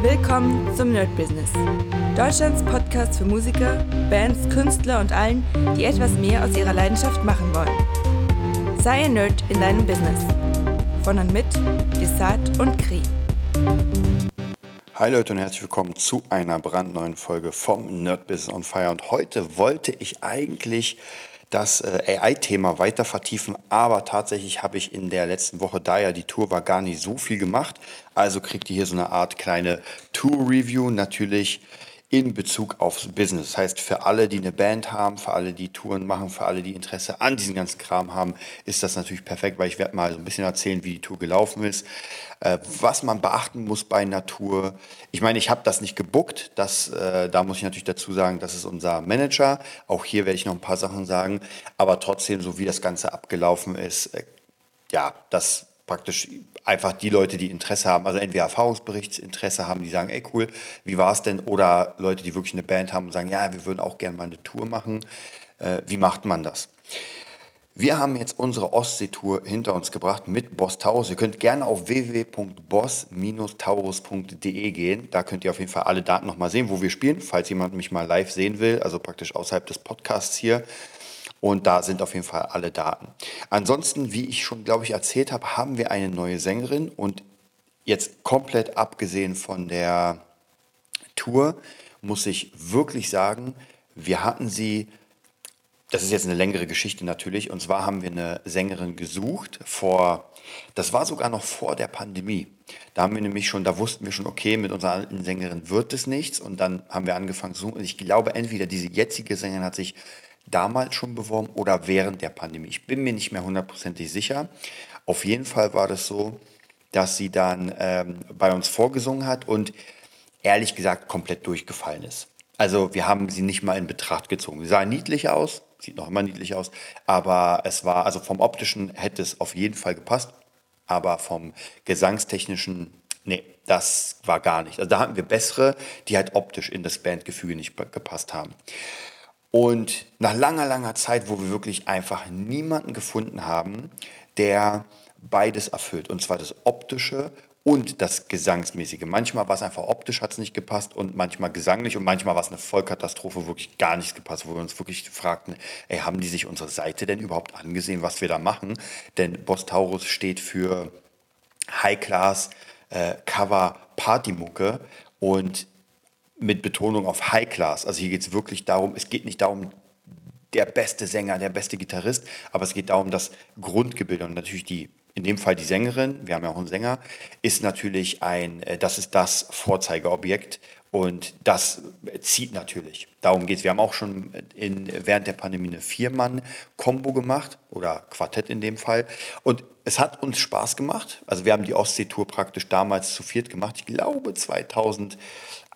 Willkommen zum Nerd Business. Deutschlands Podcast für Musiker, Bands, Künstler und allen, die etwas mehr aus ihrer Leidenschaft machen wollen. Sei ein Nerd in deinem Business. Von und mit Desart und Kri. Hi Leute und herzlich willkommen zu einer brandneuen Folge vom Nerd Business on Fire. Und heute wollte ich eigentlich das äh, AI-Thema weiter vertiefen, aber tatsächlich habe ich in der letzten Woche, da ja die Tour war, gar nicht so viel gemacht. Also kriegt ihr hier so eine Art kleine Tour-Review. Natürlich in Bezug aufs Business. Das heißt, für alle, die eine Band haben, für alle, die Touren machen, für alle, die Interesse an diesem ganzen Kram haben, ist das natürlich perfekt, weil ich werde mal so ein bisschen erzählen, wie die Tour gelaufen ist, äh, was man beachten muss bei einer Tour. Ich meine, ich habe das nicht gebuckt, das, äh, da muss ich natürlich dazu sagen, das ist unser Manager. Auch hier werde ich noch ein paar Sachen sagen, aber trotzdem, so wie das Ganze abgelaufen ist, äh, ja, das praktisch einfach die Leute, die Interesse haben, also entweder Erfahrungsberichtsinteresse haben, die sagen, ey cool, wie war es denn? Oder Leute, die wirklich eine Band haben und sagen, ja, wir würden auch gerne mal eine Tour machen. Äh, wie macht man das? Wir haben jetzt unsere Ostsee-Tour hinter uns gebracht mit Boss Taurus. Ihr könnt gerne auf www.boss-taurus.de gehen. Da könnt ihr auf jeden Fall alle Daten nochmal sehen, wo wir spielen, falls jemand mich mal live sehen will, also praktisch außerhalb des Podcasts hier. Und da sind auf jeden Fall alle Daten. Ansonsten, wie ich schon, glaube ich, erzählt habe, haben wir eine neue Sängerin und jetzt komplett abgesehen von der Tour, muss ich wirklich sagen, wir hatten sie, das ist jetzt eine längere Geschichte natürlich, und zwar haben wir eine Sängerin gesucht vor, das war sogar noch vor der Pandemie. Da haben wir nämlich schon, da wussten wir schon, okay, mit unserer alten Sängerin wird es nichts und dann haben wir angefangen zu suchen. Und ich glaube, entweder diese jetzige Sängerin hat sich damals schon beworben oder während der Pandemie. Ich bin mir nicht mehr hundertprozentig sicher. Auf jeden Fall war das so, dass sie dann ähm, bei uns vorgesungen hat und ehrlich gesagt komplett durchgefallen ist. Also wir haben sie nicht mal in Betracht gezogen. Sie sah niedlich aus, sieht noch immer niedlich aus, aber es war, also vom optischen hätte es auf jeden Fall gepasst, aber vom gesangstechnischen, nee, das war gar nicht. Also da hatten wir bessere, die halt optisch in das Bandgefüge nicht gepasst haben. Und nach langer, langer Zeit, wo wir wirklich einfach niemanden gefunden haben, der beides erfüllt. Und zwar das optische und das Gesangsmäßige. Manchmal war es einfach optisch, hat es nicht gepasst und manchmal gesanglich und manchmal war es eine Vollkatastrophe, wirklich gar nichts gepasst, wo wir uns wirklich fragten, ey, haben die sich unsere Seite denn überhaupt angesehen, was wir da machen? Denn Boss Taurus steht für High Class äh, Cover Partymucke und mit Betonung auf High Class. Also hier geht es wirklich darum, es geht nicht darum, der beste Sänger, der beste Gitarrist, aber es geht darum, das Grundgebilde und natürlich die, in dem Fall die Sängerin, wir haben ja auch einen Sänger, ist natürlich ein, äh, das ist das Vorzeigeobjekt und das zieht natürlich. Darum geht es. Wir haben auch schon in, während der Pandemie eine Vier-Mann-Kombo gemacht oder Quartett in dem Fall. Und es hat uns Spaß gemacht. Also wir haben die Ostsee-Tour praktisch damals zu viert gemacht. Ich glaube 2000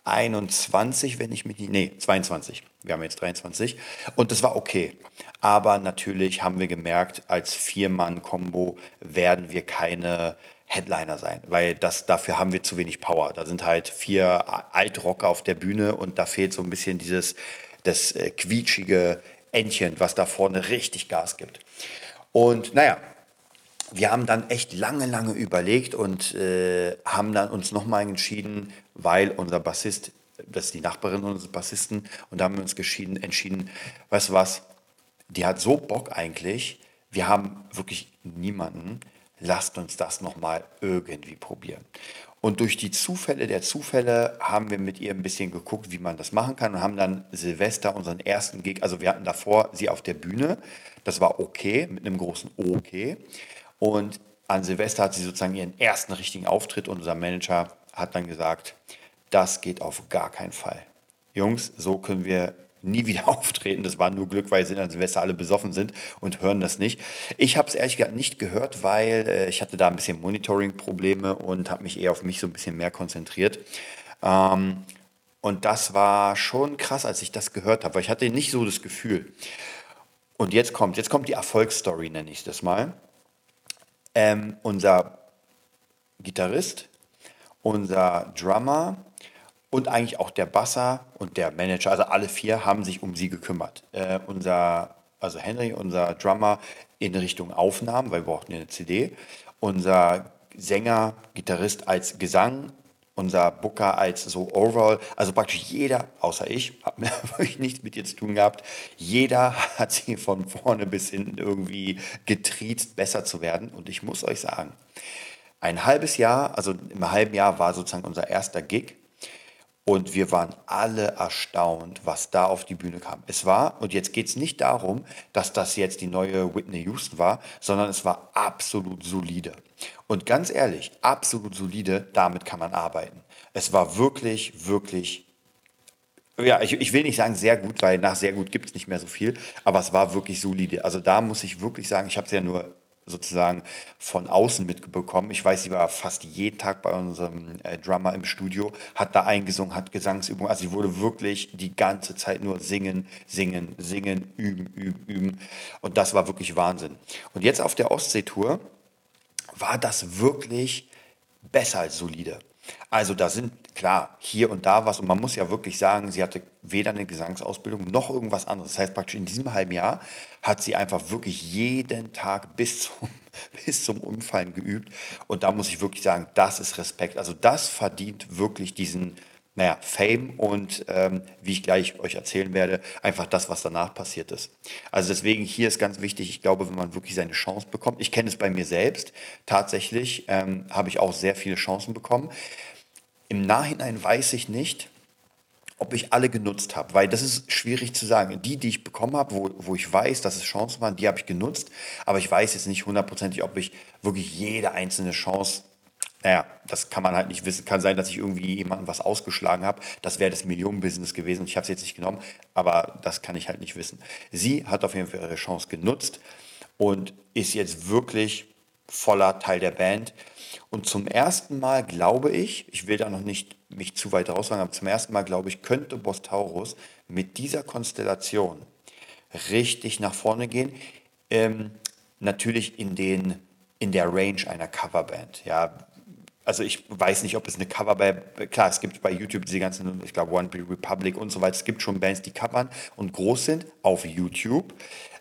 21, wenn ich mich nicht, nee, 22. Wir haben jetzt 23. Und das war okay. Aber natürlich haben wir gemerkt, als Vier-Mann-Kombo werden wir keine Headliner sein, weil das, dafür haben wir zu wenig Power. Da sind halt vier Altrocker auf der Bühne und da fehlt so ein bisschen dieses, das äh, quietschige Entchen, was da vorne richtig Gas gibt. Und naja, wir haben dann echt lange, lange überlegt und äh, haben dann uns nochmal entschieden, weil unser Bassist, das ist die Nachbarin unseres Bassisten, und da haben wir uns entschieden, entschieden, weißt du was, die hat so Bock eigentlich, wir haben wirklich niemanden, lasst uns das nochmal irgendwie probieren. Und durch die Zufälle der Zufälle haben wir mit ihr ein bisschen geguckt, wie man das machen kann und haben dann Silvester unseren ersten Gig, also wir hatten davor sie auf der Bühne, das war okay, mit einem großen Okay. Und an Silvester hat sie sozusagen ihren ersten richtigen Auftritt und unser Manager hat dann gesagt, das geht auf gar keinen Fall. Jungs, so können wir nie wieder auftreten. Das war nur Glück, weil sie an Silvester alle besoffen sind und hören das nicht. Ich habe es ehrlich gesagt nicht gehört, weil äh, ich hatte da ein bisschen Monitoring-Probleme und habe mich eher auf mich so ein bisschen mehr konzentriert. Ähm, und das war schon krass, als ich das gehört habe, weil ich hatte nicht so das Gefühl. Und jetzt kommt, jetzt kommt die Erfolgsstory, nenne ich das mal ähm, unser Gitarrist, unser Drummer und eigentlich auch der Basser und der Manager, also alle vier haben sich um sie gekümmert. Äh, unser, also Henry, unser Drummer in Richtung Aufnahmen, weil wir brauchten eine CD. Unser Sänger, Gitarrist als Gesang unser Booker als so overall, also praktisch jeder, außer ich, hat wirklich nichts mit ihr zu tun gehabt. Jeder hat sie von vorne bis hinten irgendwie getriezt, besser zu werden. Und ich muss euch sagen, ein halbes Jahr, also im halben Jahr war sozusagen unser erster Gig. Und wir waren alle erstaunt, was da auf die Bühne kam. Es war, und jetzt geht es nicht darum, dass das jetzt die neue Whitney Houston war, sondern es war absolut solide. Und ganz ehrlich, absolut solide, damit kann man arbeiten. Es war wirklich, wirklich, ja, ich, ich will nicht sagen sehr gut, weil nach sehr gut gibt es nicht mehr so viel, aber es war wirklich solide. Also da muss ich wirklich sagen, ich habe es ja nur sozusagen von außen mitbekommen. Ich weiß, sie war fast jeden Tag bei unserem äh, Drummer im Studio, hat da eingesungen, hat Gesangsübungen. Also sie wurde wirklich die ganze Zeit nur singen, singen, singen, üben, üben, üben. Und das war wirklich Wahnsinn. Und jetzt auf der Ostseetour war das wirklich besser als solide. Also da sind klar hier und da was und man muss ja wirklich sagen, sie hatte weder eine Gesangsausbildung noch irgendwas anderes. Das heißt praktisch in diesem halben Jahr hat sie einfach wirklich jeden Tag bis zum, bis zum Umfallen geübt und da muss ich wirklich sagen, das ist Respekt. Also das verdient wirklich diesen naja, Fame und ähm, wie ich gleich euch erzählen werde, einfach das, was danach passiert ist. Also deswegen hier ist ganz wichtig, ich glaube, wenn man wirklich seine Chance bekommt, ich kenne es bei mir selbst, tatsächlich ähm, habe ich auch sehr viele Chancen bekommen. Im Nachhinein weiß ich nicht, ob ich alle genutzt habe, weil das ist schwierig zu sagen. Die, die ich bekommen habe, wo, wo ich weiß, dass es Chancen waren, die habe ich genutzt, aber ich weiß jetzt nicht hundertprozentig, ob ich wirklich jede einzelne Chance naja, das kann man halt nicht wissen. Kann sein, dass ich irgendwie jemandem was ausgeschlagen habe. Das wäre das Millionenbusiness gewesen. Ich habe es jetzt nicht genommen, aber das kann ich halt nicht wissen. Sie hat auf jeden Fall ihre Chance genutzt und ist jetzt wirklich voller Teil der Band. Und zum ersten Mal glaube ich, ich will da noch nicht mich zu weit raussagen, aber zum ersten Mal glaube ich, könnte Bostaurus mit dieser Konstellation richtig nach vorne gehen. Ähm, natürlich in den in der Range einer Coverband. Ja, also ich weiß nicht, ob es eine Coverband, klar, es gibt bei YouTube diese ganzen, ich glaube One Republic und so weiter, es gibt schon Bands, die covern und groß sind auf YouTube.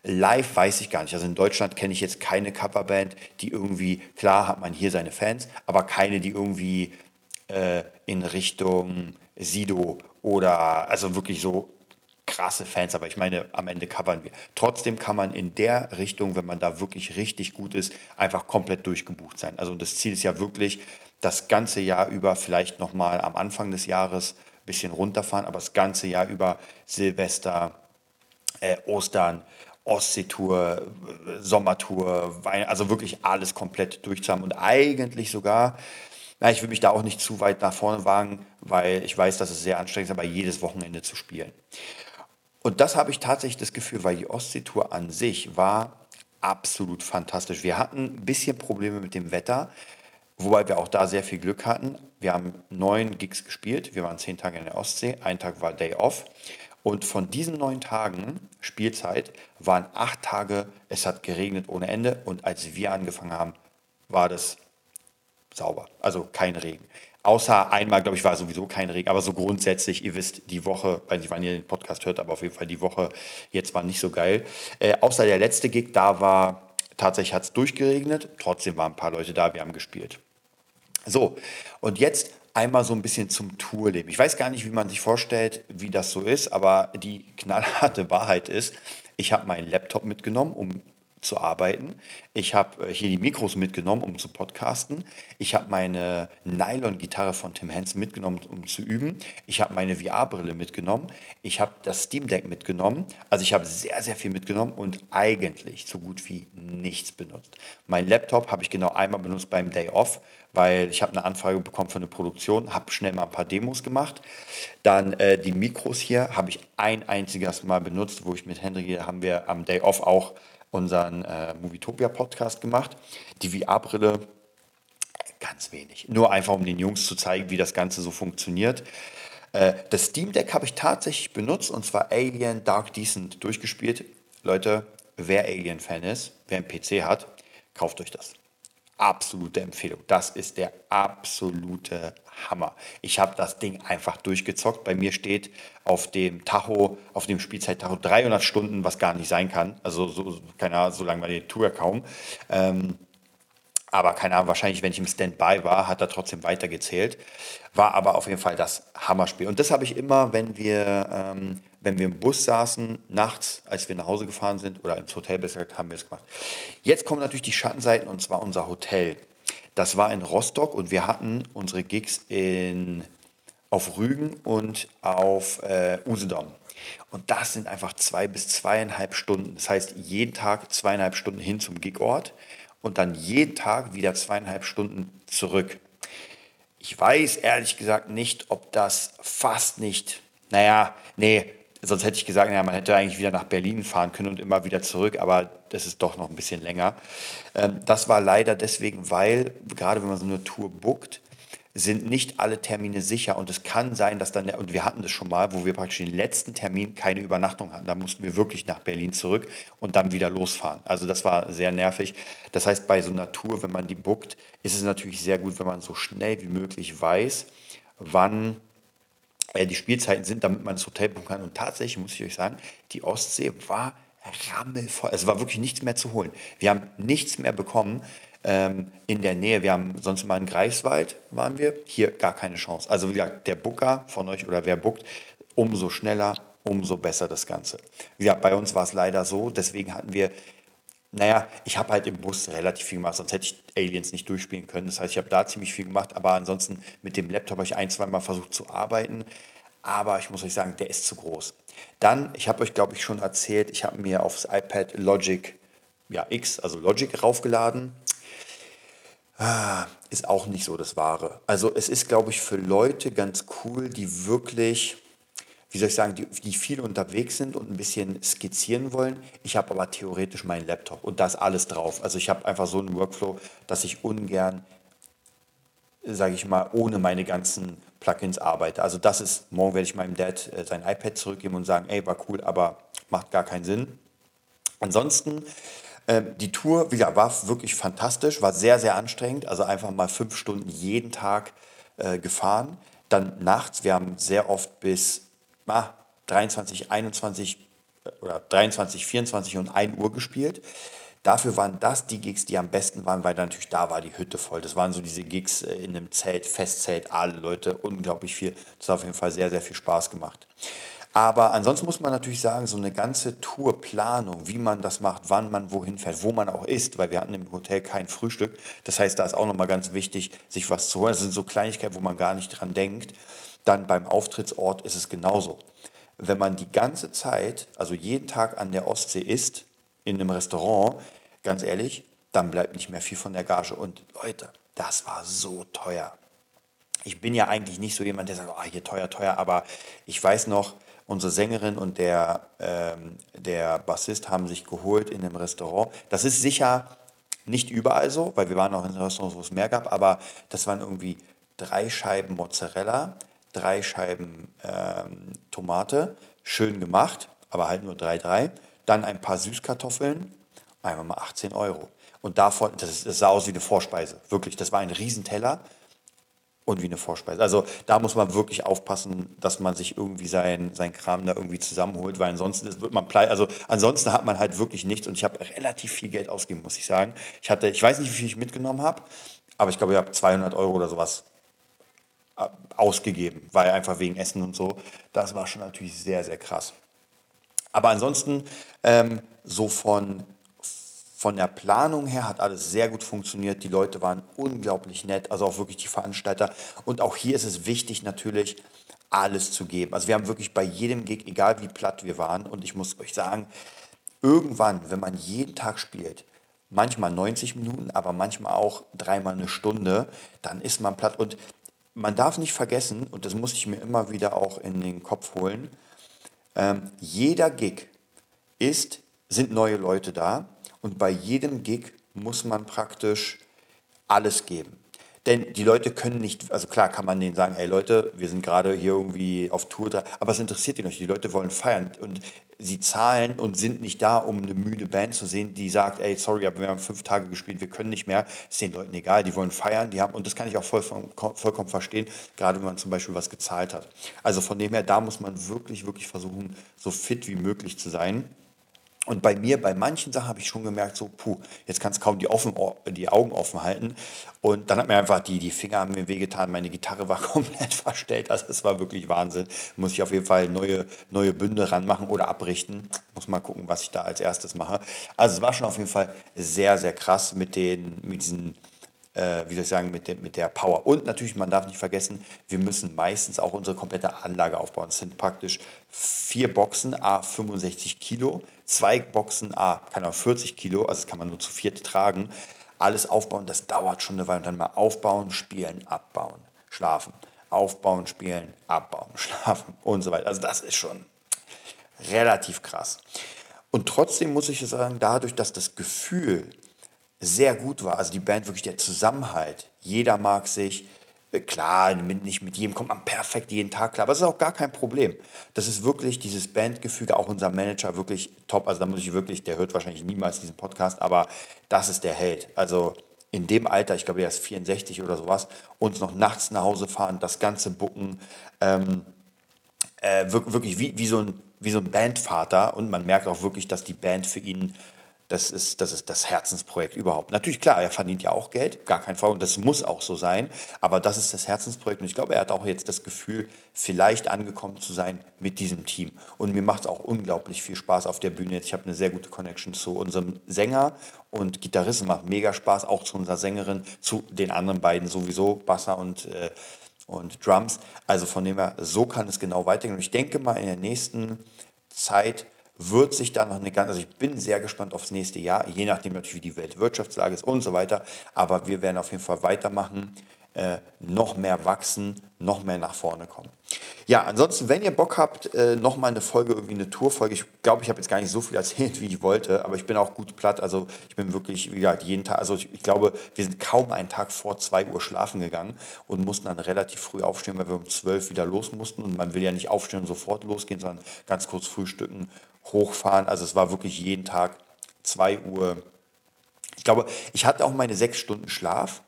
Live weiß ich gar nicht. Also in Deutschland kenne ich jetzt keine Coverband, die irgendwie, klar hat man hier seine Fans, aber keine, die irgendwie äh, in Richtung Sido oder also wirklich so krasse Fans, aber ich meine, am Ende covern wir. Trotzdem kann man in der Richtung, wenn man da wirklich richtig gut ist, einfach komplett durchgebucht sein. Also das Ziel ist ja wirklich, das ganze Jahr über, vielleicht nochmal am Anfang des Jahres ein bisschen runterfahren, aber das ganze Jahr über Silvester, äh, Ostern, Ostseetour, Sommertour, Wein, also wirklich alles komplett durchzuhaben und eigentlich sogar, na, ich will mich da auch nicht zu weit nach vorne wagen, weil ich weiß, dass es sehr anstrengend ist, aber jedes Wochenende zu spielen. Und das habe ich tatsächlich das Gefühl, weil die Ostseetour an sich war absolut fantastisch. Wir hatten ein bisschen Probleme mit dem Wetter. Wobei wir auch da sehr viel Glück hatten. Wir haben neun Gigs gespielt. Wir waren zehn Tage in der Ostsee. Ein Tag war Day Off. Und von diesen neun Tagen Spielzeit waren acht Tage, es hat geregnet ohne Ende. Und als wir angefangen haben, war das sauber. Also kein Regen. Außer einmal, glaube ich, war sowieso kein Regen. Aber so grundsätzlich, ihr wisst, die Woche, weiß nicht, wann ihr den Podcast hört, aber auf jeden Fall die Woche jetzt war nicht so geil. Äh, außer der letzte Gig, da war tatsächlich hat es durchgeregnet. Trotzdem waren ein paar Leute da, wir haben gespielt. So, und jetzt einmal so ein bisschen zum Tourleben. Ich weiß gar nicht, wie man sich vorstellt, wie das so ist, aber die knallharte Wahrheit ist, ich habe meinen Laptop mitgenommen, um zu arbeiten. Ich habe äh, hier die Mikros mitgenommen, um zu podcasten. Ich habe meine Nylon-Gitarre von Tim Henson mitgenommen, um zu üben. Ich habe meine VR-Brille mitgenommen. Ich habe das Steam Deck mitgenommen. Also ich habe sehr, sehr viel mitgenommen und eigentlich so gut wie nichts benutzt. Mein Laptop habe ich genau einmal benutzt beim Day Off, weil ich habe eine Anfrage bekommen für eine Produktion, habe schnell mal ein paar Demos gemacht. Dann äh, die Mikros hier habe ich ein einziges Mal benutzt, wo ich mit Henry haben wir am Day Off auch unseren äh, Movietopia Podcast gemacht. Die VR-Brille ganz wenig. Nur einfach, um den Jungs zu zeigen, wie das Ganze so funktioniert. Äh, das Steam Deck habe ich tatsächlich benutzt und zwar Alien Dark Decent durchgespielt. Leute, wer Alien-Fan ist, wer einen PC hat, kauft euch das absolute Empfehlung. Das ist der absolute Hammer. Ich habe das Ding einfach durchgezockt. Bei mir steht auf dem Tacho, auf dem Spielzeit-Tacho 300 Stunden, was gar nicht sein kann. Also so, keine Ahnung, so lange war die Tour kaum. Ähm, Aber keine Ahnung, wahrscheinlich, wenn ich im Standby war, hat er trotzdem weitergezählt. War aber auf jeden Fall das Hammerspiel. Und das habe ich immer, wenn wir, ähm, wenn wir im Bus saßen, nachts, als wir nach Hause gefahren sind, oder ins Hotel besser gesagt, haben wir es gemacht. Jetzt kommen natürlich die Schattenseiten, und zwar unser Hotel. Das war in Rostock und wir hatten unsere Gigs in, auf Rügen und auf äh, Usedom. Und das sind einfach zwei bis zweieinhalb Stunden. Das heißt, jeden Tag zweieinhalb Stunden hin zum Gigort und dann jeden Tag wieder zweieinhalb Stunden zurück. Ich weiß ehrlich gesagt nicht, ob das fast nicht, naja, nee, sonst hätte ich gesagt, naja, man hätte eigentlich wieder nach Berlin fahren können und immer wieder zurück, aber das ist doch noch ein bisschen länger. Ähm, das war leider deswegen, weil gerade wenn man so eine Tour bookt, sind nicht alle Termine sicher und es kann sein, dass dann, und wir hatten das schon mal, wo wir praktisch den letzten Termin keine Übernachtung hatten. Da mussten wir wirklich nach Berlin zurück und dann wieder losfahren. Also das war sehr nervig. Das heißt, bei so einer Tour, wenn man die bookt, ist es natürlich sehr gut, wenn man so schnell wie möglich weiß, wann die Spielzeiten sind, damit man ins Hotel buchen kann. Und tatsächlich muss ich euch sagen, die Ostsee war rammelvoll. Es war wirklich nichts mehr zu holen. Wir haben nichts mehr bekommen ähm, in der Nähe. Wir haben sonst mal in Greifswald waren wir, hier gar keine Chance. Also wie gesagt, der Booker von euch oder wer bookt, umso schneller, umso besser das Ganze. Wie gesagt, bei uns war es leider so, deswegen hatten wir naja, ich habe halt im Bus relativ viel gemacht, sonst hätte ich Aliens nicht durchspielen können. Das heißt, ich habe da ziemlich viel gemacht, aber ansonsten mit dem Laptop habe ich ein, zwei Mal versucht zu arbeiten. Aber ich muss euch sagen, der ist zu groß. Dann, ich habe euch, glaube ich, schon erzählt, ich habe mir aufs iPad Logic ja, X, also Logic, raufgeladen. Ah, ist auch nicht so das Wahre. Also es ist, glaube ich, für Leute ganz cool, die wirklich, wie soll ich sagen, die, die viel unterwegs sind und ein bisschen skizzieren wollen. Ich habe aber theoretisch meinen Laptop und da ist alles drauf. Also ich habe einfach so einen Workflow, dass ich ungern, sage ich mal, ohne meine ganzen Plugins arbeite. Also das ist, morgen werde ich meinem Dad äh, sein iPad zurückgeben und sagen, ey, war cool, aber macht gar keinen Sinn. Ansonsten ähm, die Tour ja, war wirklich fantastisch, war sehr, sehr anstrengend. Also einfach mal fünf Stunden jeden Tag äh, gefahren. Dann nachts, wir haben sehr oft bis ah, 23, 21 äh, oder 23, 24 und 1 Uhr gespielt. Dafür waren das die Gigs, die am besten waren, weil natürlich da war die Hütte voll. Das waren so diese Gigs äh, in einem Zelt, Festzelt, alle Leute, unglaublich viel. Das hat auf jeden Fall sehr, sehr viel Spaß gemacht. Aber ansonsten muss man natürlich sagen, so eine ganze Tourplanung, wie man das macht, wann man wohin fährt, wo man auch isst, weil wir hatten im Hotel kein Frühstück. Das heißt, da ist auch nochmal ganz wichtig, sich was zu holen. Das sind so Kleinigkeiten, wo man gar nicht dran denkt. Dann beim Auftrittsort ist es genauso. Wenn man die ganze Zeit, also jeden Tag an der Ostsee isst, in einem Restaurant, ganz ehrlich, dann bleibt nicht mehr viel von der Gage. Und Leute, das war so teuer. Ich bin ja eigentlich nicht so jemand, der sagt, oh, hier teuer, teuer, aber ich weiß noch, unsere Sängerin und der, ähm, der Bassist haben sich geholt in einem Restaurant. Das ist sicher nicht überall so, weil wir waren auch in Restaurants, wo es mehr gab, aber das waren irgendwie drei Scheiben Mozzarella, drei Scheiben ähm, Tomate, schön gemacht, aber halt nur drei, drei. Dann ein paar Süßkartoffeln, einmal mal 18 Euro. Und davon, das, das sah aus wie eine Vorspeise, wirklich, das war ein Riesenteller und wie eine Vorspeise. Also da muss man wirklich aufpassen, dass man sich irgendwie sein, sein Kram da irgendwie zusammenholt, weil ansonsten wird man pleite. Also ansonsten hat man halt wirklich nichts und ich habe relativ viel Geld ausgegeben, muss ich sagen. Ich hatte, ich weiß nicht, wie viel ich mitgenommen habe, aber ich glaube, ich habe 200 Euro oder sowas ausgegeben, weil einfach wegen Essen und so. Das war schon natürlich sehr, sehr krass. Aber ansonsten ähm, so von von der Planung her hat alles sehr gut funktioniert. Die Leute waren unglaublich nett, also auch wirklich die Veranstalter. Und auch hier ist es wichtig natürlich, alles zu geben. Also wir haben wirklich bei jedem Gig, egal wie platt wir waren, und ich muss euch sagen, irgendwann, wenn man jeden Tag spielt, manchmal 90 Minuten, aber manchmal auch dreimal eine Stunde, dann ist man platt. Und man darf nicht vergessen, und das muss ich mir immer wieder auch in den Kopf holen, ähm, jeder Gig ist, sind neue Leute da und bei jedem Gig muss man praktisch alles geben. Denn die Leute können nicht, also klar kann man denen sagen, hey Leute, wir sind gerade hier irgendwie auf Tour, aber es interessiert die nicht. Die Leute wollen feiern und sie zahlen und sind nicht da, um eine müde Band zu sehen, die sagt, ey, sorry, aber wir haben fünf Tage gespielt, wir können nicht mehr. Ist den Leuten egal, die wollen feiern, die haben, und das kann ich auch voll, vollkommen verstehen, gerade wenn man zum Beispiel was gezahlt hat. Also von dem her, da muss man wirklich, wirklich versuchen, so fit wie möglich zu sein. Und bei mir, bei manchen Sachen habe ich schon gemerkt, so, puh, jetzt kannst du kaum die, offen, die Augen offen halten. Und dann hat mir einfach die, die Finger haben mir wehgetan, meine Gitarre war komplett verstellt. Also es war wirklich Wahnsinn. Muss ich auf jeden Fall neue, neue Bünde ranmachen oder abrichten. Muss mal gucken, was ich da als erstes mache. Also es war schon auf jeden Fall sehr, sehr krass mit, den, mit diesen äh, wie soll ich sagen, mit, dem, mit der Power. Und natürlich, man darf nicht vergessen, wir müssen meistens auch unsere komplette Anlage aufbauen. Es sind praktisch vier Boxen, a 65 Kilo, zwei Boxen, a kann auch 40 Kilo, also das kann man nur zu viert tragen. Alles aufbauen, das dauert schon eine Weile. Und dann mal aufbauen, spielen, abbauen, schlafen. Aufbauen, spielen, abbauen, schlafen und so weiter. Also das ist schon relativ krass. Und trotzdem muss ich sagen, dadurch, dass das Gefühl sehr gut war. Also die Band wirklich der Zusammenhalt. Jeder mag sich. Klar, nicht mit jedem kommt man perfekt jeden Tag klar, aber das ist auch gar kein Problem. Das ist wirklich dieses Bandgefüge, auch unser Manager wirklich top. Also da muss ich wirklich, der hört wahrscheinlich niemals diesen Podcast, aber das ist der Held. Also in dem Alter, ich glaube, der ist 64 oder sowas, uns noch nachts nach Hause fahren, das ganze Bucken, ähm, äh, wirklich wie, wie, so ein, wie so ein Bandvater und man merkt auch wirklich, dass die Band für ihn das ist, das ist das Herzensprojekt überhaupt. Natürlich, klar, er verdient ja auch Geld, gar kein Fall, und das muss auch so sein, aber das ist das Herzensprojekt und ich glaube, er hat auch jetzt das Gefühl, vielleicht angekommen zu sein mit diesem Team. Und mir macht es auch unglaublich viel Spaß auf der Bühne. Jetzt, ich habe eine sehr gute Connection zu unserem Sänger und Gitarristen, macht mega Spaß, auch zu unserer Sängerin, zu den anderen beiden sowieso, Basser und äh, und Drums. Also von dem her, so kann es genau weitergehen. Und ich denke mal, in der nächsten Zeit wird sich da noch eine ganze, also ich bin sehr gespannt aufs nächste Jahr, je nachdem natürlich, wie die Weltwirtschaftslage ist und so weiter. Aber wir werden auf jeden Fall weitermachen, äh, noch mehr wachsen, noch mehr nach vorne kommen. Ja, ansonsten, wenn ihr Bock habt, äh, nochmal eine Folge, irgendwie eine Tourfolge, ich glaube, ich habe jetzt gar nicht so viel erzählt, wie ich wollte, aber ich bin auch gut platt, also ich bin wirklich, wie gesagt, jeden Tag, also ich, ich glaube, wir sind kaum einen Tag vor 2 Uhr schlafen gegangen und mussten dann relativ früh aufstehen, weil wir um 12 wieder los mussten und man will ja nicht aufstehen und sofort losgehen, sondern ganz kurz frühstücken hochfahren. Also es war wirklich jeden Tag 2 Uhr. Ich glaube, ich hatte auch meine sechs Stunden Schlaf,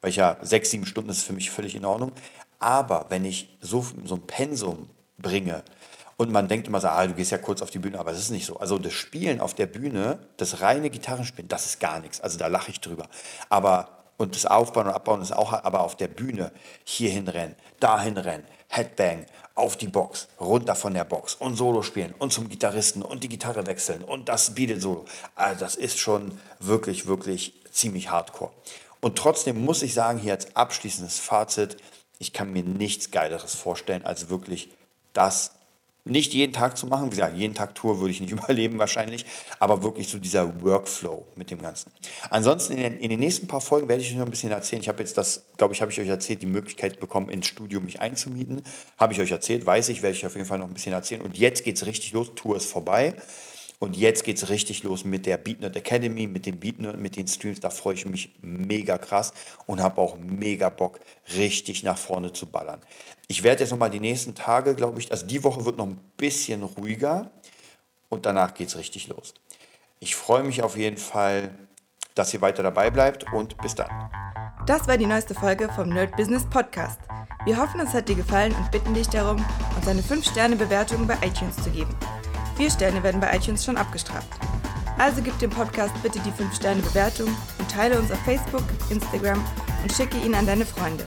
weil ich ja sechs, sieben Stunden ist für mich völlig in Ordnung. Aber wenn ich so, so ein Pensum bringe und man denkt immer so, ah, du gehst ja kurz auf die Bühne, aber es ist nicht so. Also das Spielen auf der Bühne, das reine Gitarrenspielen, das ist gar nichts. Also da lache ich drüber. Aber und das Aufbauen und Abbauen ist auch, aber auf der Bühne hierhin rennen, dahin rennen, Headbang, auf die Box, runter von der Box und Solo spielen und zum Gitarristen und die Gitarre wechseln und das Beatle Solo. Also das ist schon wirklich, wirklich ziemlich hardcore. Und trotzdem muss ich sagen, hier als abschließendes Fazit, ich kann mir nichts Geileres vorstellen, als wirklich das nicht jeden Tag zu machen. Wie gesagt, jeden Tag Tour würde ich nicht überleben wahrscheinlich, aber wirklich so dieser Workflow mit dem Ganzen. Ansonsten in den, in den nächsten paar Folgen werde ich euch noch ein bisschen erzählen. Ich habe jetzt das, glaube ich, habe ich euch erzählt, die Möglichkeit bekommen, ins Studio mich einzumieten. Habe ich euch erzählt, weiß ich, werde ich auf jeden Fall noch ein bisschen erzählen. Und jetzt geht es richtig los, Tour ist vorbei. Und jetzt geht es richtig los mit der BeatNut Academy, mit dem BeatNut, mit den Streams. Da freue ich mich mega krass und habe auch mega Bock, richtig nach vorne zu ballern. Ich werde jetzt nochmal die nächsten Tage, glaube ich, also die Woche wird noch ein bisschen ruhiger und danach geht es richtig los. Ich freue mich auf jeden Fall, dass ihr weiter dabei bleibt und bis dann. Das war die neueste Folge vom Nerd Business Podcast. Wir hoffen, es hat dir gefallen und bitten dich darum, uns eine 5-Sterne-Bewertung bei iTunes zu geben. Vier Sterne werden bei iTunes schon abgestraft. Also gib dem Podcast bitte die 5-Sterne-Bewertung und teile uns auf Facebook, Instagram und schicke ihn an deine Freunde.